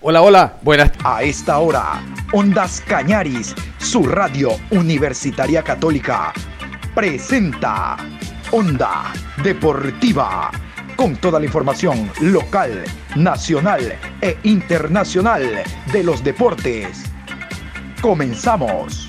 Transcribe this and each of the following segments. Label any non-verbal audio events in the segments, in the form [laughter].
Hola, hola, buenas. A esta hora, Ondas Cañaris, su radio universitaria católica, presenta Onda Deportiva, con toda la información local, nacional e internacional de los deportes. Comenzamos.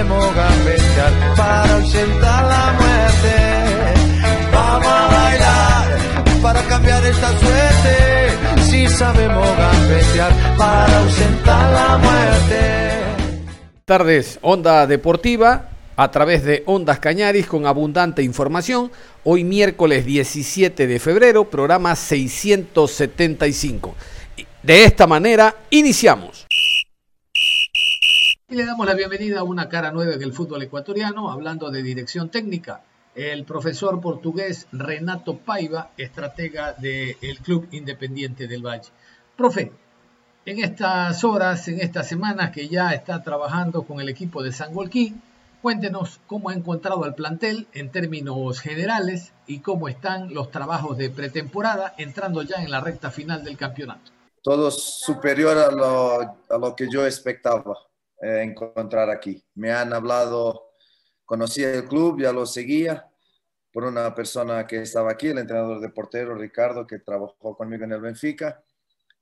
Sabemos gambetear para ausentar la muerte. Vamos a bailar para cambiar esta suerte. Si sabemos gambetear para ausentar la muerte. Tardes, Onda Deportiva a través de Ondas Cañaris con abundante información. Hoy miércoles 17 de febrero, programa 675. De esta manera iniciamos. Y le damos la bienvenida a una cara nueva en el fútbol ecuatoriano, hablando de dirección técnica. El profesor portugués Renato Paiva, estratega del Club Independiente del Valle. Profe, en estas horas, en estas semanas que ya está trabajando con el equipo de San Golquín, cuéntenos cómo ha encontrado al plantel en términos generales y cómo están los trabajos de pretemporada entrando ya en la recta final del campeonato. Todo superior a lo, a lo que yo expectaba eh, encontrar aquí. Me han hablado, conocía el club, ya lo seguía por una persona que estaba aquí, el entrenador de portero Ricardo, que trabajó conmigo en el Benfica.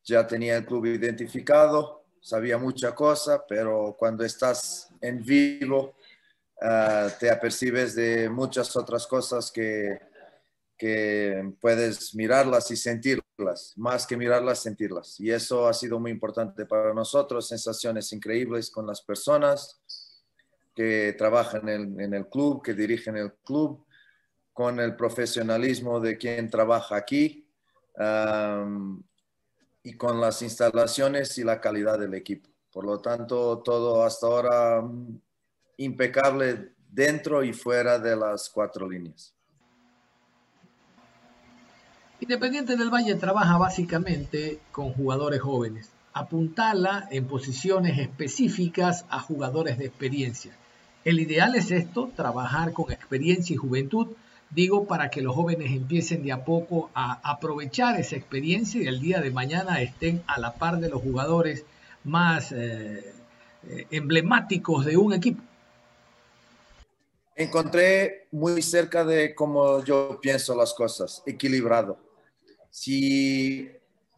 Ya tenía el club identificado, sabía mucha cosa, pero cuando estás en vivo, uh, te apercibes de muchas otras cosas que, que puedes mirarlas y sentirlas, más que mirarlas, sentirlas. Y eso ha sido muy importante para nosotros, sensaciones increíbles con las personas que trabajan en, el club, que dirigen el club, con el profesionalismo de quien trabaja aquí y con las instalaciones y la calidad del equipo. Por lo tanto, todo hasta ahora mm, impecable dentro y fuera de las cuatro líneas. Independiente del Valle trabaja básicamente con jugadores jóvenes. Apuntala en posiciones específicas a jugadores de experiencia. El ideal es esto, trabajar con experiencia y juventud, digo, para que los jóvenes empiecen de a poco a aprovechar esa experiencia y el día de mañana estén a la par de los jugadores más eh, eh, emblemáticos de un equipo. Encontré muy cerca de cómo yo pienso las cosas, equilibrado si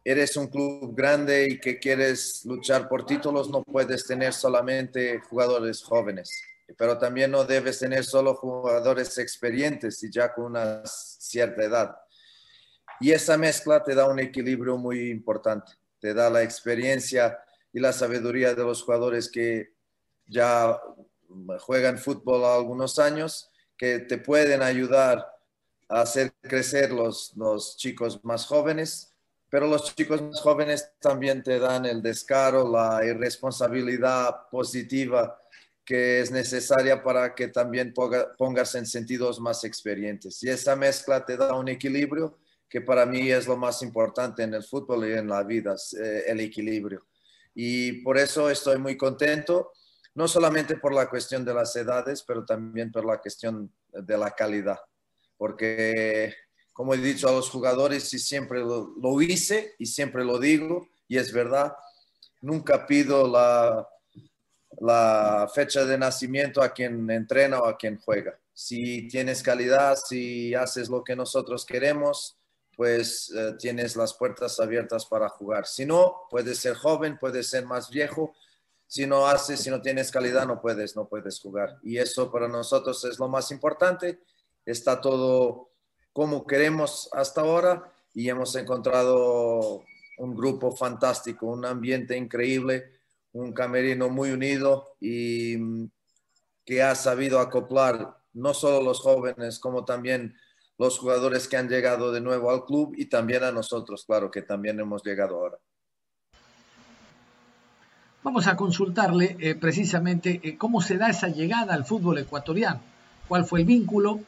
eres un club grande y que quieres luchar por títulos, no puedes tener solamente jugadores jóvenes, pero también no debes tener solo jugadores experientes y ya con una cierta edad. Y esa mezcla te da un equilibrio muy importante, te da la experiencia y la sabiduría de los jugadores que ya juegan fútbol algunos años, que te pueden ayudar hacer crecer los, los chicos más jóvenes, pero los chicos más jóvenes también te dan el descaro, la irresponsabilidad positiva que es necesaria para que también pongas en sentidos más experientes. Y esa mezcla te da un equilibrio que para mí es lo más importante en el fútbol y en la vida, eh, el equilibrio. Y por eso estoy muy contento, no solamente por la cuestión de las edades, pero también por la cuestión de la calidad porque como he dicho a los jugadores y siempre lo, hice y siempre lo digo, y es verdad, nunca pido la, la fecha de nacimiento a quien entrena o a quien juega. Si tienes calidad, si haces lo que nosotros queremos, pues eh, tienes las puertas abiertas para jugar. Si no, puedes ser joven, puedes ser más viejo. Si no haces, si no tienes calidad, no puedes, no puedes jugar. Y eso para nosotros es lo más importante está todo como queremos hasta ahora y hemos encontrado un grupo fantástico, un ambiente increíble, un camerino muy unido y mm, que ha sabido acoplar no solo los jóvenes como también los jugadores que han llegado de nuevo al club y también a nosotros, claro, que también hemos llegado ahora. Vamos a consultarle eh, precisamente eh, cómo se da esa llegada al fútbol ecuatoriano ¿Cuál fue el vínculo?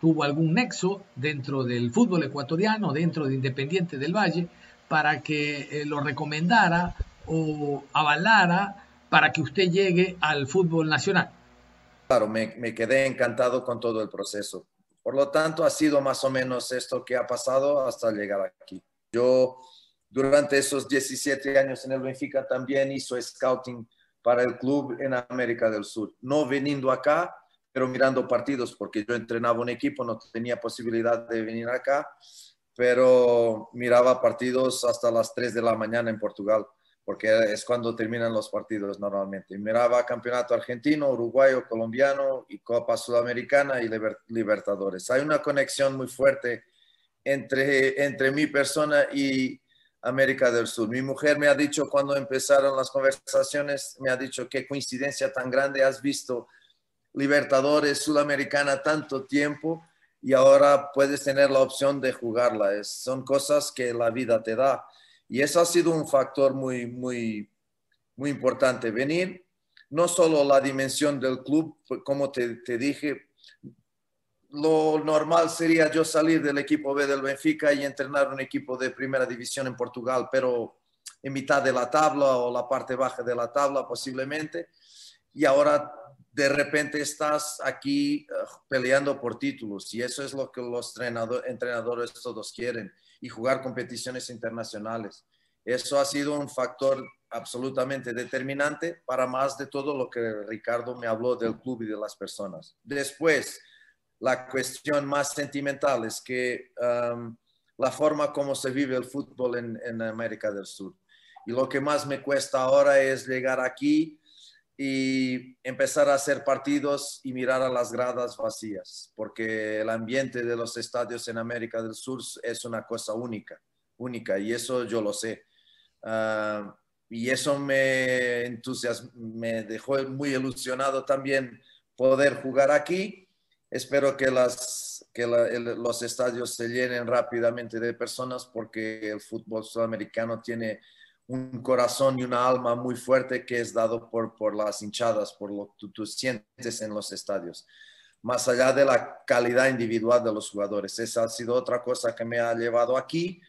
¿Tuvo algún nexo dentro del fútbol ecuatoriano, dentro de Independiente del Valle, para que eh, lo recomendara o avalara para que usted llegue al fútbol nacional? Claro, me, me, quedé encantado con todo el proceso. Por lo tanto, ha sido más o menos esto que ha pasado hasta llegar aquí. Yo, durante esos 17 años en el Benfica, también hizo scouting para el club en América del Sur. No veniendo acá, pero mirando partidos, porque yo entrenaba un equipo, no tenía posibilidad de venir acá, pero miraba partidos hasta las 3 de la mañana en Portugal porque es cuando terminan los partidos normalmente. Miraba campeonato argentino, uruguayo, colombiano y Copa Sudamericana y Libertadores. Hay una conexión muy fuerte entre, entre mi persona y América del Sur. Mi mujer me ha dicho cuando empezaron las conversaciones, me ha dicho qué coincidencia tan grande has visto Libertadores Sudamericana tanto tiempo y ahora puedes tener la opción de jugarla. Son cosas que la vida te da y eso ha sido un factor muy, muy, muy importante. Venir, no solo la dimensión del club, pues, como te, te dije, lo normal sería yo salir del equipo B del Benfica y entrenar un equipo de primera división en Portugal, pero en mitad de la tabla o la parte baja de la tabla posiblemente. Y ahora de repente estás aquí eh, peleando por títulos y eso es lo que los entrenadores todos quieren y jugar competiciones internacionales. Eso ha sido un factor absolutamente determinante para más de todo lo que Ricardo me habló del club y de las personas. Después, la cuestión más sentimental es que um, la forma como se vive el fútbol en, en América del Sur. Y lo que más me cuesta ahora es llegar aquí y empezar a hacer partidos y mirar a las gradas vacías, porque el ambiente de los estadios en América del Sur es una cosa única, única, y eso yo lo sé. Uh, y eso me entusiasmó, me dejó muy ilusionado también poder jugar aquí. Espero que, las, que la, el, los estadios se llenen rápidamente de personas porque el fútbol sudamericano tiene un corazón y una alma muy fuerte que es dado por, por las hinchadas, por lo que tú, sientes en los estadios, más allá de la calidad individual de los jugadores. Esa ha sido otra cosa que me ha llevado aquí,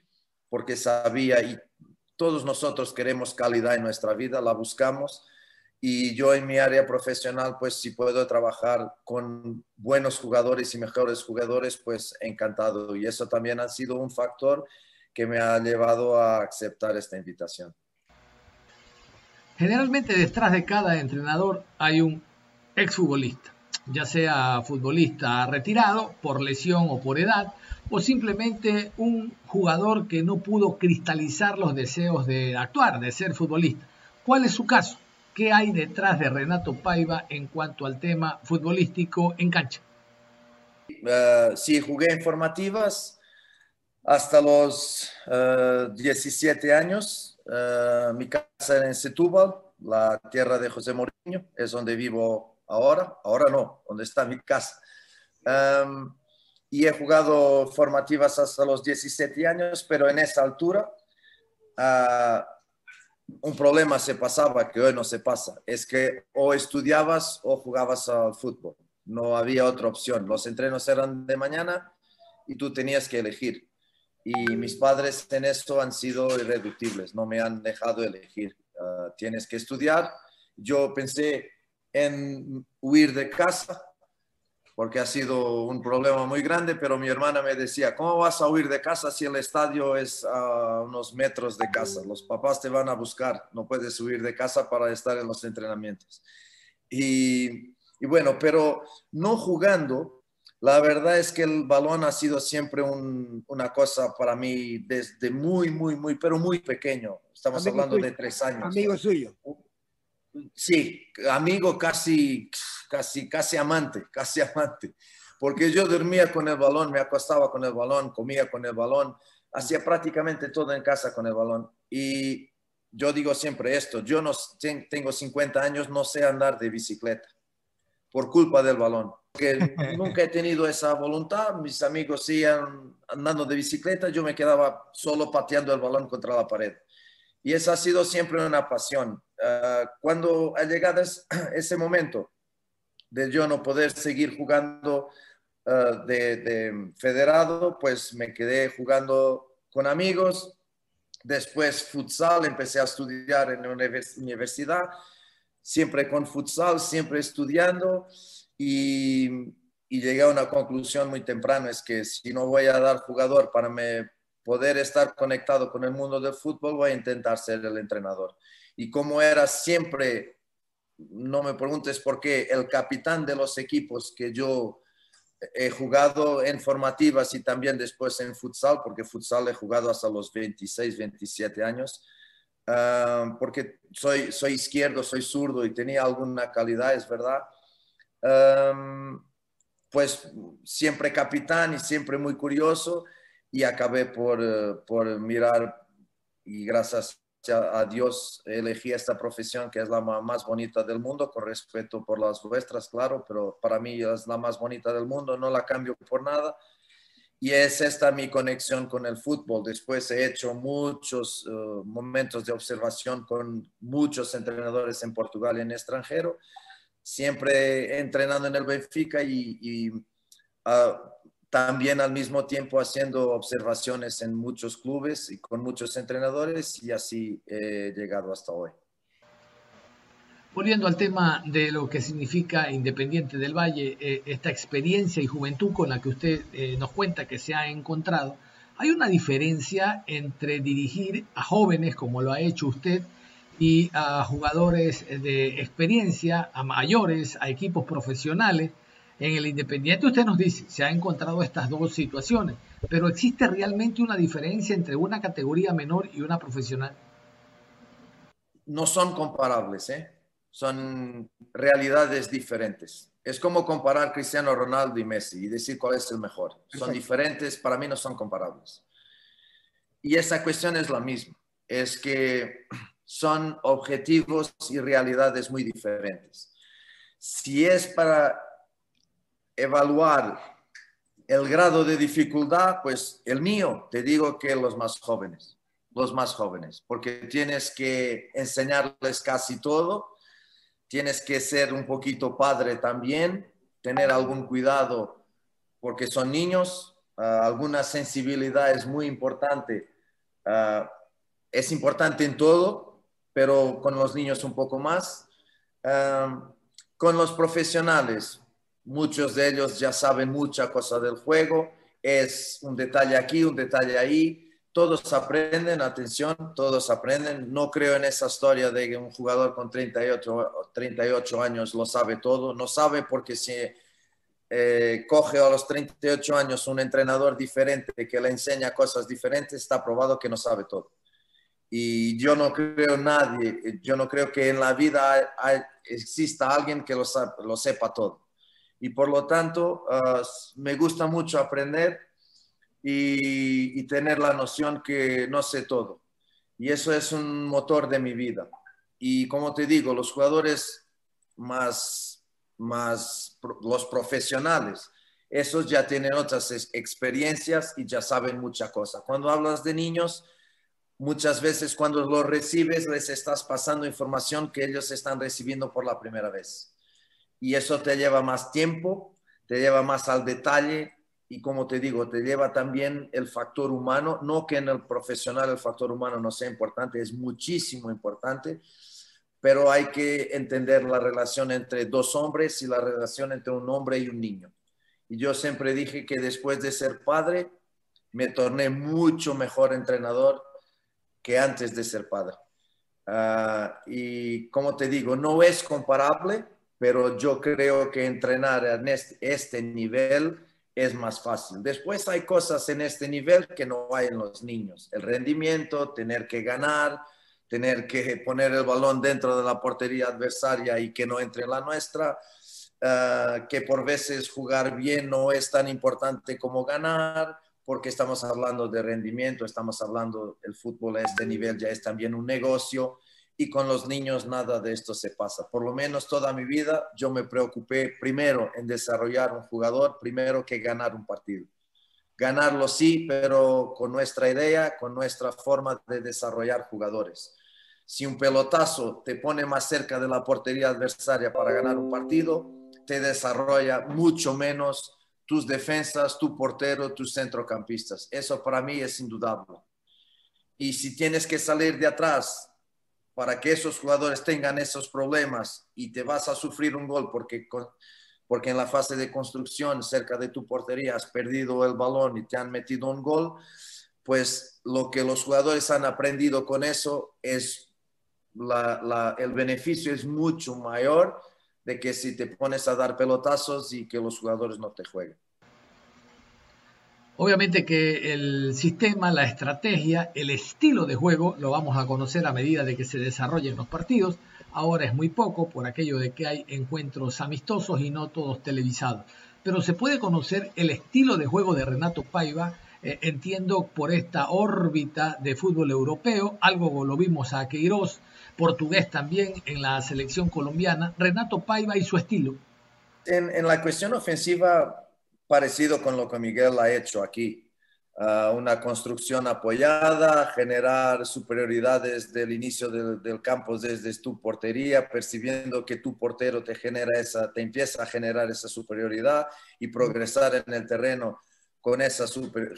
porque sabía y todos nosotros queremos calidad en nuestra vida, la buscamos. Y yo en mi área profesional, pues si puedo trabajar con buenos jugadores y mejores jugadores, pues encantado. Y eso también ha sido un factor que me ha llevado a aceptar esta invitación. Generalmente detrás de cada entrenador hay un exfutbolista, ya sea futbolista retirado por lesión o por edad, o simplemente un jugador que no pudo cristalizar los deseos de actuar, de ser futbolista. ¿Cuál es su caso? ¿Qué hay detrás de Renato Paiva en cuanto al tema futbolístico en cancha? Uh, sí, jugué en formativas, hasta los 17 eh, años. Uh, mi casa era en Setúbal, la tierra de José Mourinho, es donde vivo ahora. Ahora no, donde está mi casa. Um, y he jugado formativas hasta los 17 años, pero en esa altura uh, un problema se pasaba que hoy no se pasa. Es que o estudiabas o jugabas al fútbol. No había otra opción. Los entrenos eran de mañana y tú tenías que elegir y mis padres en esto han sido irreductibles, no me han dejado elegir. Uh, tienes que estudiar. Yo pensé en huir de casa porque ha sido un problema muy grande, pero mi hermana me decía, ¿cómo vas a huir de casa si el estadio es a unos metros de casa? Los papás te van a buscar, no puedes huir de casa para estar en los entrenamientos. Y bueno, pero no jugando, la verdad es que el balón ha sido siempre un, una cosa para mí desde muy, muy, muy, pero muy pequeño. Estamos amigo hablando suyo. de tres años. Amigo suyo. Sí, amigo casi, casi, casi amante, [laughs] casi amante. Porque yo dormía con el balón, me acostaba con el balón, comía con el balón, hacía prácticamente todo en casa con el balón. Y yo digo siempre esto, yo no tengo 50 años, no sé andar de bicicleta por culpa del balón que nunca he tenido esa voluntad. Mis amigos siguen andando de bicicleta, yo me quedaba solo pateando el balón contra la pared. Y esa ha sido siempre una pasión. Uh, cuando ha llegado [clears throat] ese momento de yo no poder seguir jugando eh, de, federado, pues me quedé jugando con amigos. Después futsal, empecé a estudiar en la universidad, siempre con futsal, siempre estudiando y, y llegué a una conclusión muy temprana, es que si no voy a dar jugador para me poder estar conectado con el mundo del fútbol, voy a intentar ser el entrenador. Y como era siempre, no me preguntes por qué, el capitán de los equipos que yo he jugado en formativas y también después en futsal, porque futsal he jugado hasta los 26, 27 años, ah, porque soy, soy izquierdo, soy zurdo y tenía alguna calidad, es verdad. Ah, pues siempre capitán y siempre muy curioso y acabé por, eh, por mirar y gracias a Dios elegí esta profesión que es la más bonita del mundo, con respeto por las vuestras, claro, pero para mí es la más bonita del mundo, no la cambio por nada. Y es esta mi conexión con el fútbol. Después he hecho muchos eh, momentos de observación con muchos entrenadores en Portugal y en extranjero, siempre entrenando en el Benfica y, ah, también al mismo tiempo haciendo observaciones en muchos clubes y con muchos entrenadores y así he llegado hasta hoy. Volviendo al tema de lo que significa Independiente del Valle, eh, esta experiencia y juventud con la que usted eh, nos cuenta que se ha encontrado, ¿hay una diferencia entre dirigir a jóvenes, como lo ha hecho usted, y a jugadores de experiencia, a mayores, a equipos profesionales? En el Independiente usted nos dice, se ha encontrado estas dos situaciones, pero ¿existe realmente una diferencia entre una categoría menor y una profesional? No son comparables, ¿eh? son realidades diferentes. Es como comparar Cristiano Ronaldo y Messi y decir cuál es el mejor. Son diferentes, para mí no son comparables. Y esa cuestión es la misma, es que son objetivos y realidades muy diferentes. Si es para evaluar el grado de dificultad, pues el mío, te digo que los más jóvenes, los más jóvenes, porque tienes que enseñarles casi todo, tienes que ser un poquito padre también, tener algún cuidado, porque son niños, ah, alguna sensibilidad es muy importante, ah, es importante en todo, pero con los niños un poco más. Con los profesionales, Muchos de ellos ya saben mucha cosa del juego. Es un detalle aquí, un detalle ahí. Todos aprenden, atención, todos aprenden. No creo en esa historia de que un jugador con 38, 38 años lo sabe todo. No sabe porque si eh, coge a los 38 años un entrenador diferente que le enseña cosas diferentes, está probado que no sabe todo. Y yo no creo nadie, yo no creo que en la vida exista alguien que lo, lo sepa todo y por lo tanto ah, me gusta mucho aprender y, tener la noción que no sé todo. Y eso es un motor de mi vida. Y como te digo, los jugadores más, más los profesionales, esos ya tienen otras experiencias y ya saben mucha cosa. Cuando hablas de niños, muchas veces cuando los recibes les estás pasando información que ellos están recibiendo por la primera vez y eso te lleva más tiempo, te lleva más al detalle y como te digo, te lleva también el factor humano, no que en el profesional el factor humano no sea importante, es muchísimo importante, pero hay que entender la relación entre dos hombres y la relación entre un hombre y un niño. Y yo siempre dije que después de ser padre, me torné mucho mejor entrenador que antes de ser padre. Ah, y como te digo, no es comparable, pero yo creo que entrenar en este, este, nivel es más fácil. Después hay cosas en este nivel que no hay en los niños. El rendimiento, tener que ganar, tener que poner el balón dentro de la portería adversaria y que no entre en la nuestra, ah, que por veces jugar bien no es tan importante como ganar, porque estamos hablando de rendimiento, estamos hablando, el fútbol a este nivel ya es también un negocio y con los niños nada de esto se pasa. Por lo menos toda mi vida yo me preocupé primero en desarrollar un jugador, primero que ganar un partido. Ganarlo sí, pero con nuestra idea, con nuestra forma de desarrollar jugadores. Si un pelotazo te pone más cerca de la portería adversaria para ganar un partido, te desarrolla mucho menos tus defensas, tu portero, tus centrocampistas. Eso para mí es indudable. Y si tienes que salir de atrás para que esos jugadores tengan esos problemas y te vas a sufrir un gol porque, porque en la fase de construcción cerca de tu portería has perdido el balón y te han metido un gol, pues lo que los jugadores han aprendido con eso es el beneficio es mucho mayor de que si te pones a dar pelotazos y que los jugadores no te jueguen. Obviamente que el sistema, la estrategia, el estilo de juego lo vamos a conocer a medida de que se desarrollen los partidos. Ahora es muy poco por aquello de que hay encuentros amistosos y no todos televisados. Pero se puede conocer el estilo de juego de Renato Paiva, eh, entiendo por esta órbita de fútbol europeo, algo lo vimos a Queiroz, portugués también en la selección colombiana, Renato Paiva y su estilo. En, la cuestión ofensiva, parecido con lo que Miguel ha hecho aquí. Ah, una construcción apoyada, generar superioridades del inicio del, campo desde tu portería, percibiendo que tu portero te genera esa, te empieza a generar esa superioridad y progresar en el terreno con esa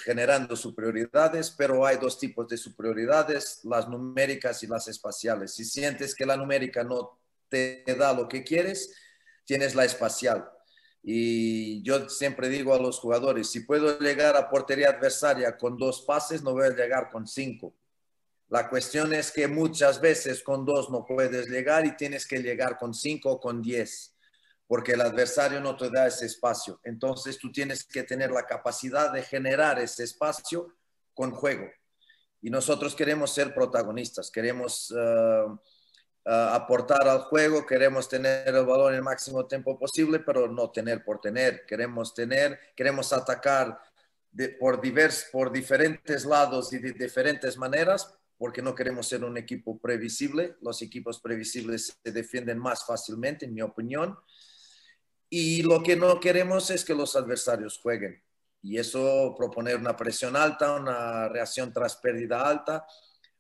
generando superioridades, pero hay dos tipos de superioridades, las numéricas y las espaciales. Si sientes que la numérica no te da lo que quieres, tienes la espacial. Y yo siempre digo a los jugadores, si puedo llegar a portería adversaria con dos pases, no voy a llegar con cinco. La cuestión es que muchas veces con dos no puedes llegar y tienes que llegar con cinco o con diez porque el adversario no te da ese espacio. Entonces tú tienes que tener la capacidad de generar ese espacio con juego. Y nosotros queremos ser protagonistas, queremos eh, eh, aportar al juego, queremos tener el balón el máximo tiempo posible, pero no tener por tener. Queremos tener, queremos atacar por, divers, por diferentes lados y de diferentes maneras, porque no queremos ser un equipo previsible. Los equipos previsibles se defienden más fácilmente, en mi opinión. Y lo que no queremos es que los adversarios jueguen. Y eso proponer una presión alta, una reacción tras pérdida alta.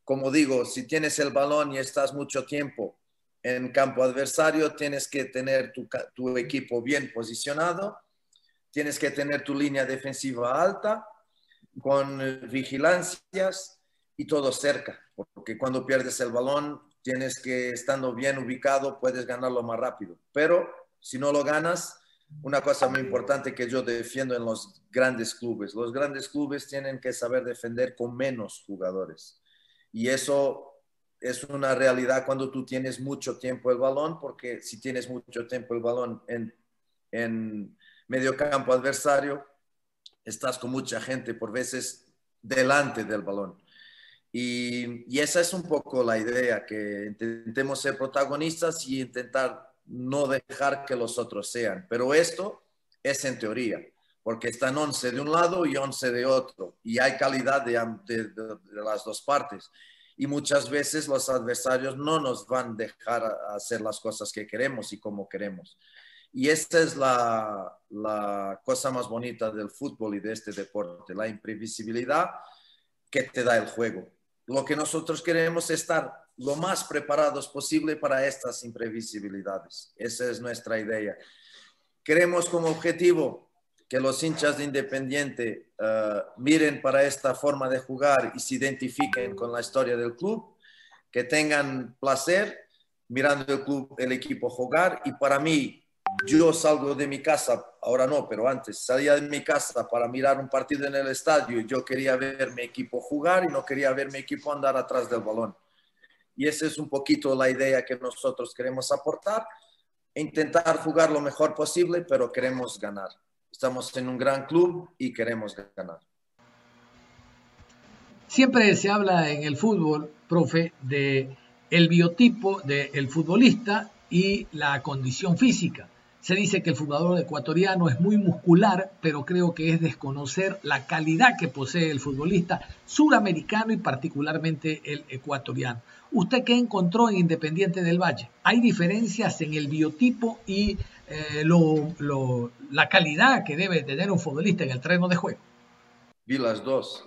Como digo, si tienes el balón y estás mucho tiempo en campo adversario, tienes que tener tu, equipo bien posicionado, tienes que tener tu línea defensiva alta, con vigilancias y todo cerca, porque cuando pierdes el balón, tienes que, estando bien ubicado, puedes ganarlo más rápido. Pero si no lo ganas, una cosa muy importante que yo defiendo en los grandes clubes, los grandes clubes tienen que saber defender con menos jugadores. Y eso es una realidad cuando tú tienes mucho tiempo el balón, porque si tienes mucho tiempo el balón en, en medio campo adversario, estás con mucha gente por veces delante del balón. Y, y, esa es un poco la idea, que intentemos ser protagonistas y intentar no dejar que los otros sean. Pero esto es en teoría, porque están 11 de un lado y 11 de otro, y hay calidad de, las dos partes. Y muchas veces los adversarios no nos van a dejar hacer las cosas que queremos y como queremos. Y esta es la, la cosa más bonita del fútbol y de este deporte, la imprevisibilidad que te da el juego. Lo que nosotros queremos es estar lo más preparados posible para estas imprevisibilidades. Esa es nuestra idea. Queremos como objetivo que los hinchas de Independiente eh, miren para esta forma de jugar y se identifiquen con la historia del club, que tengan placer mirando el club, el equipo jugar y para mí yo salgo de mi casa, ahora no, pero antes salía de mi casa para mirar un partido en el estadio yo quería ver mi equipo jugar y no quería ver mi equipo andar atrás del balón. Y esa es un poquito la idea que nosotros queremos aportar. Intentar jugar lo mejor posible, pero queremos ganar. Estamos en un gran club y queremos ganar. Siempre se habla en el fútbol, profe, de el biotipo del futbolista y la condición física. Se dice que el jugador ecuatoriano es muy muscular, pero creo que es desconocer la calidad que posee el futbolista suramericano y particularmente el ecuatoriano. ¿Usted qué encontró en Independiente del Valle? ¿Hay diferencias en el biotipo y eh, la calidad que debe tener un futbolista en el terreno de juego? Vi las dos.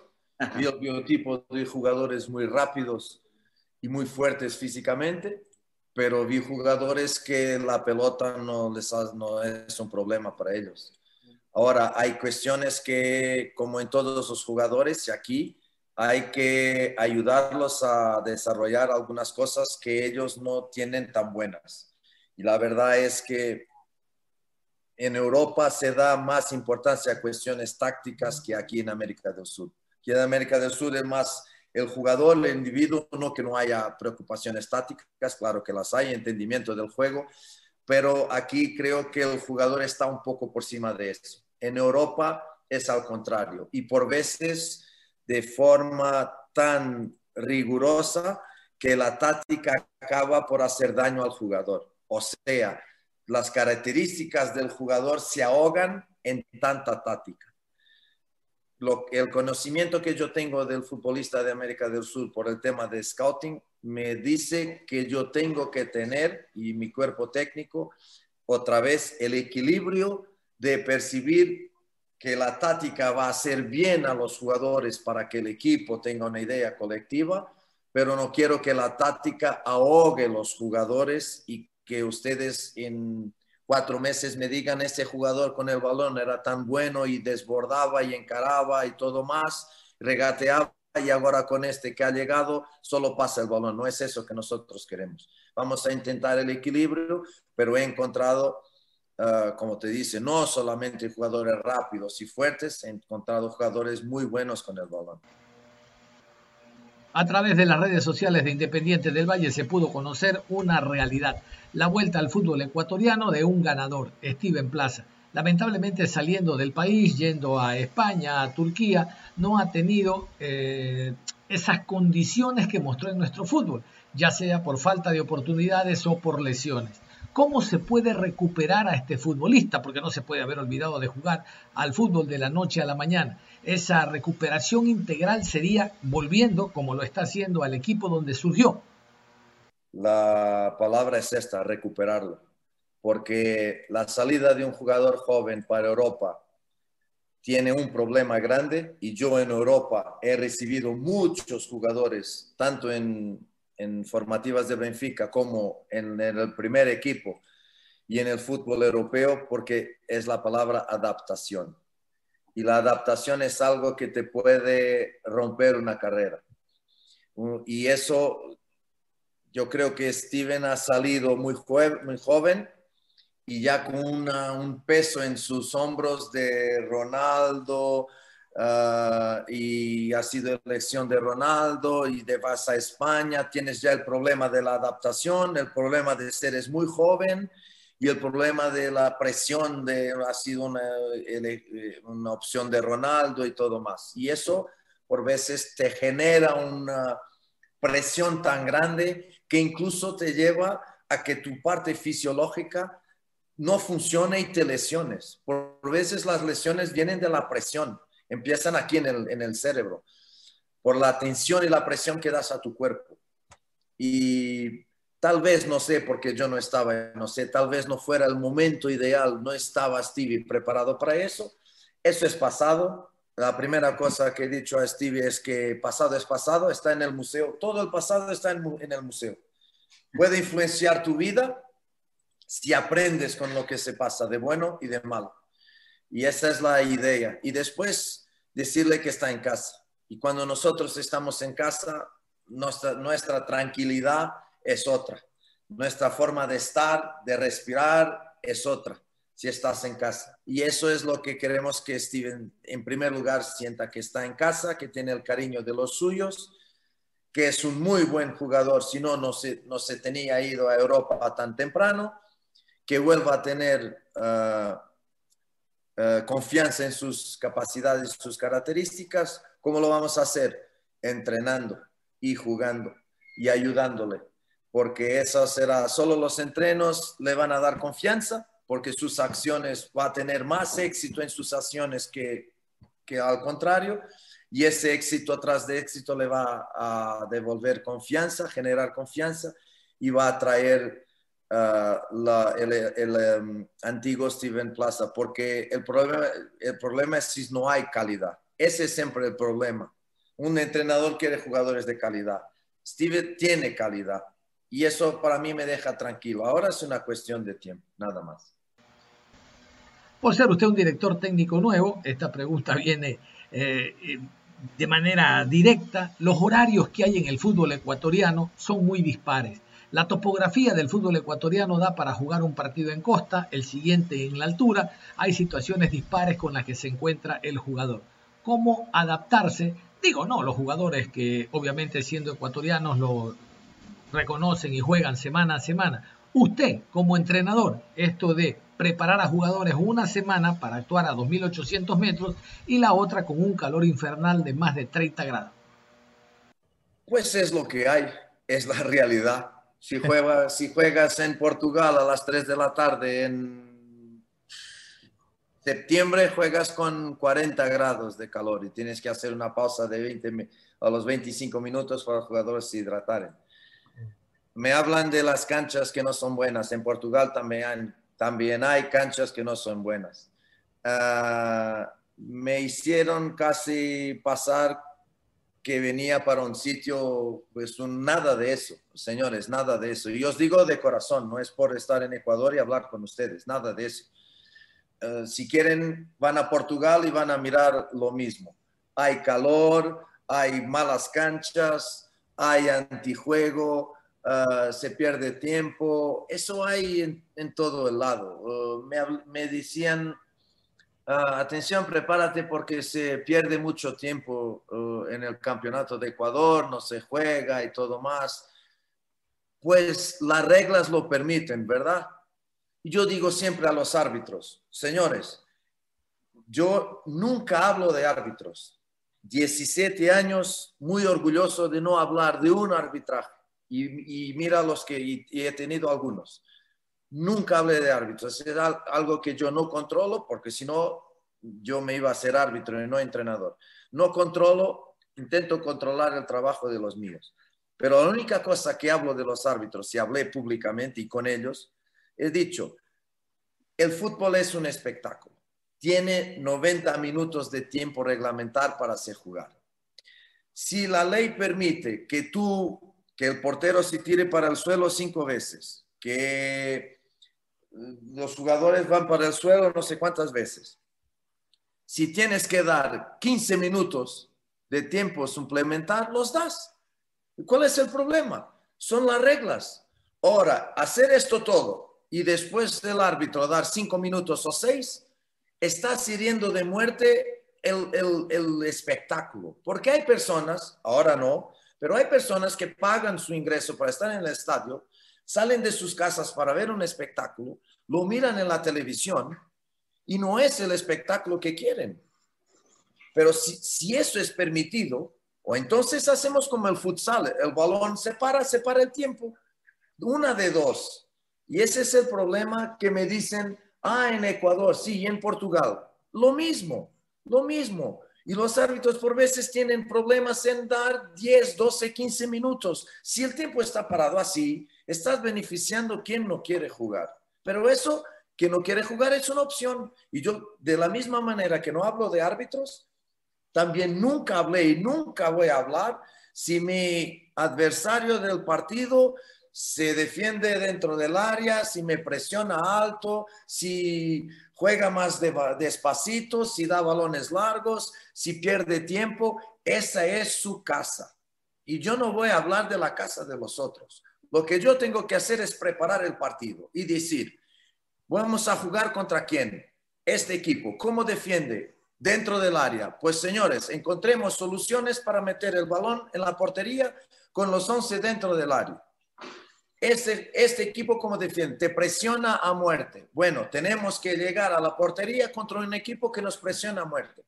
Vi el biotipo de jugadores muy rápidos y muy fuertes físicamente pero vi jugadores que la pelota no, les no es un problema para ellos. Ahora, hay cuestiones que, como en todos los jugadores, y aquí hay que ayudarlos a desarrollar algunas cosas que ellos no tienen tan buenas. Y la verdad es que en Europa se da más importancia a cuestiones tácticas que aquí en América del Sur. Aquí en América del Sur es más el jugador, el individuo, no que no haya preocupaciones tácticas, claro que las hay, entendimiento del juego, pero aquí creo que el jugador está un poco por encima de eso. En Europa es al contrario y por veces de forma tan rigurosa que la táctica acaba por hacer daño al jugador. O sea, las características del jugador se ahogan en tanta táctica. Lo, el conocimiento que yo tengo del futbolista de América del Sur por el tema de scouting me dice que yo tengo que tener, y mi cuerpo técnico, otra vez el equilibrio de percibir que la táctica va a hacer bien a los jugadores para que el equipo tenga una idea colectiva, pero no quiero que la táctica ahogue los jugadores y que ustedes en cuatro meses me digan, ese jugador con el balón era tan bueno y desbordaba y encaraba y todo más, regateaba y ahora con este que ha llegado solo pasa el balón. No es eso que nosotros queremos. Vamos a intentar el equilibrio, pero he encontrado, ah, como te dice, no solamente jugadores rápidos y fuertes, he encontrado jugadores muy buenos con el balón. A través de las redes sociales de Independiente del Valle se pudo conocer una realidad, la vuelta al fútbol ecuatoriano de un ganador, Steven Plaza. Lamentablemente saliendo del país, yendo a España, a Turquía, no ha tenido eh, esas condiciones que mostró en nuestro fútbol, ya sea por falta de oportunidades o por lesiones. ¿Cómo se puede recuperar a este futbolista? Porque no se puede haber olvidado de jugar al fútbol de la noche a la mañana. Esa recuperación integral sería volviendo, como lo está haciendo, al equipo donde surgió. La palabra es esta, recuperarlo. Porque la salida de un jugador joven para Europa tiene un problema grande y yo en Europa he recibido muchos jugadores, tanto en en formativas de Benfica como en, el primer equipo y en el fútbol europeo porque es la palabra adaptación. Y la adaptación es algo que te puede romper una carrera. Y eso, yo creo que Steven ha salido muy, muy joven y ya con un peso en sus hombros de Ronaldo, Ah, y ha sido elección de Ronaldo y de vas a España, tienes ya el problema de la adaptación, el problema de ser es muy joven y el problema de la presión de ha sido una, una opción de Ronaldo y todo más. Y eso por veces te genera una presión tan grande que incluso te lleva a que tu parte fisiológica no funcione y te lesiones. Por veces las lesiones vienen de la presión empiezan aquí en el, en el cerebro, por la tensión y la presión que das a tu cuerpo. Y tal vez, no sé, porque yo no estaba, no sé, tal vez no fuera el momento ideal, no estaba Stevie preparado para eso. Eso es pasado. La primera cosa que he dicho a Stevie es que pasado es pasado, está en el museo. Todo el pasado está en, el museo. Puede influenciar tu vida si aprendes con lo que se pasa de bueno y de malo. Y esa es la idea. Y después decirle que está en casa. Y cuando nosotros estamos en casa, nuestra tranquilidad es otra. Nuestra forma de estar, de respirar, es otra si estás en casa. Y eso es lo que queremos que Steven, en primer lugar, sienta que está en casa, que tiene el cariño de los suyos, que es un muy buen jugador, si no, no se, no se tenía ido a Europa tan temprano, que vuelva a tener ah, eh, confianza en sus capacidades, sus características. ¿Cómo lo vamos a hacer? Entrenando y jugando y ayudándole, porque eso será, solo los entrenos le van a dar confianza, porque sus acciones va a tener más éxito en sus acciones que, que al contrario, y ese éxito atrás de éxito le va a devolver confianza, generar confianza y va a traer uh, el, em, antiguo Steven Plaza, porque el problema, el problema es si no hay calidad. Ese es siempre el problema. Un entrenador quiere jugadores de calidad. Steven tiene calidad, Y eso para mí me deja tranquilo. Ahora es una cuestión de tiempo, nada más. Por ser usted un director técnico nuevo, esta pregunta viene eh, de manera directa. Los horarios que hay en el fútbol ecuatoriano son muy dispares. La topografía del fútbol ecuatoriano da para jugar un partido en costa, el siguiente en la altura. Hay situaciones dispares con las que se encuentra el jugador. ¿Cómo adaptarse? Digo, no, los jugadores que obviamente siendo ecuatorianos lo reconocen y juegan semana a semana. Usted, como entrenador, esto de preparar a jugadores una semana para actuar a 2.800 metros y la otra con un calor infernal de más de 30 grados. Pues es lo que hay, es la realidad. Si juegas, [laughs] si juegas en Portugal a las 3 de la tarde en septiembre, juegas con 40 grados de calor y tienes que hacer una pausa de 20 a los 25 minutos para los jugadores se hidrataren. Me hablan de las canchas que no son buenas. En Portugal también hay, también hay canchas que no son buenas. Ah, me hicieron casi pasar que venía para un sitio, pues un, nada de eso, señores, nada de eso. Y os digo de corazón, no es por estar en Ecuador y hablar con ustedes, nada de eso. Eh, si quieren, van a Portugal y van a mirar lo mismo. Hay calor, hay malas canchas, hay antijuego, uh, se pierde tiempo, eso hay en, todo el lado. Uh, me, me decían Ah, atención, prepárate porque se pierde mucho tiempo en el campeonato de Ecuador, no se juega y todo más. Pues las reglas lo permiten, ¿verdad? Yo digo siempre a los árbitros, señores, yo nunca hablo de árbitros. 17 años, muy orgulloso de no hablar de un arbitraje. Y, mira los que he tenido algunos nunca hablé de árbitros. Es algo que yo no controlo porque si no, yo me iba a ser árbitro y no entrenador. No controlo, intento controlar el trabajo de los míos. Pero la única cosa que hablo de los árbitros, si hablé públicamente y con ellos, he dicho, el fútbol es un espectáculo. Tiene 90 minutos de tiempo reglamentar para hacer jugar. Si la ley permite que tú, que el portero se tire para el suelo cinco veces, que los jugadores van para el suelo no sé cuántas veces. Si tienes que dar 15 minutos de tiempo suplementar, los das. ¿Cuál es el problema? Son las reglas. Ahora, hacer esto todo y después del árbitro dar 5 minutos o 6, estás hiriendo de muerte el espectáculo. Porque hay personas, ahora no, pero hay personas que pagan su ingreso para estar en el estadio salen de sus casas para ver un espectáculo, lo miran en la televisión y no es el espectáculo que quieren. Pero si, eso es permitido, o entonces hacemos como el futsal, el balón se para, se para el tiempo. Una de dos. Y ese es el problema que me dicen, ah, en Ecuador, sí, y en Portugal. Lo mismo, lo mismo. Y los árbitros por veces tienen problemas en dar 10, 12, 15 minutos. Si el tiempo está parado así, estás beneficiando a quien no quiere jugar. Pero eso, que no quiere jugar, es una opción. Y yo, de la misma manera que no hablo de árbitros, también nunca hablé y nunca voy a hablar si mi adversario del partido se defiende dentro del área, si me presiona alto, si juega más despacito, si da balones largos, si pierde tiempo, esa es su casa. Y yo no voy a hablar de la casa de los otros. Lo que yo tengo que hacer es preparar el partido y decir, vamos a jugar contra quién? Este equipo, ¿cómo defiende? Dentro del área. Pues señores, encontremos soluciones para meter el balón en la portería con los 11 dentro del área. Este, este equipo, ¿cómo defiende? Te presiona a muerte. Bueno, tenemos que llegar a la portería contra un equipo que nos presiona a muerte.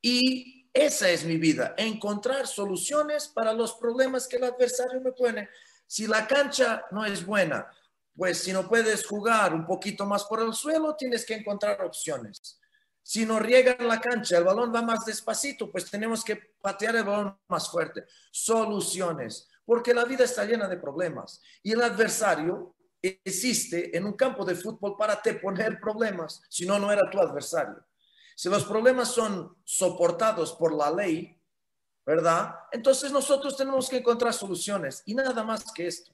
Y esa es mi vida, encontrar soluciones para los problemas que el adversario me pone. Si la cancha no es buena, pues si no puedes jugar un poquito más por el suelo, tienes que encontrar opciones. Si no riega la cancha, el balón va más despacito, pues tenemos que patear el balón más fuerte. Soluciones, porque la vida está llena de problemas y el adversario existe en un campo de fútbol para te poner problemas, si no, no era tu adversario. Si los problemas son soportados por la ley, ¿verdad? Entonces nosotros tenemos que encontrar soluciones y nada más que esto.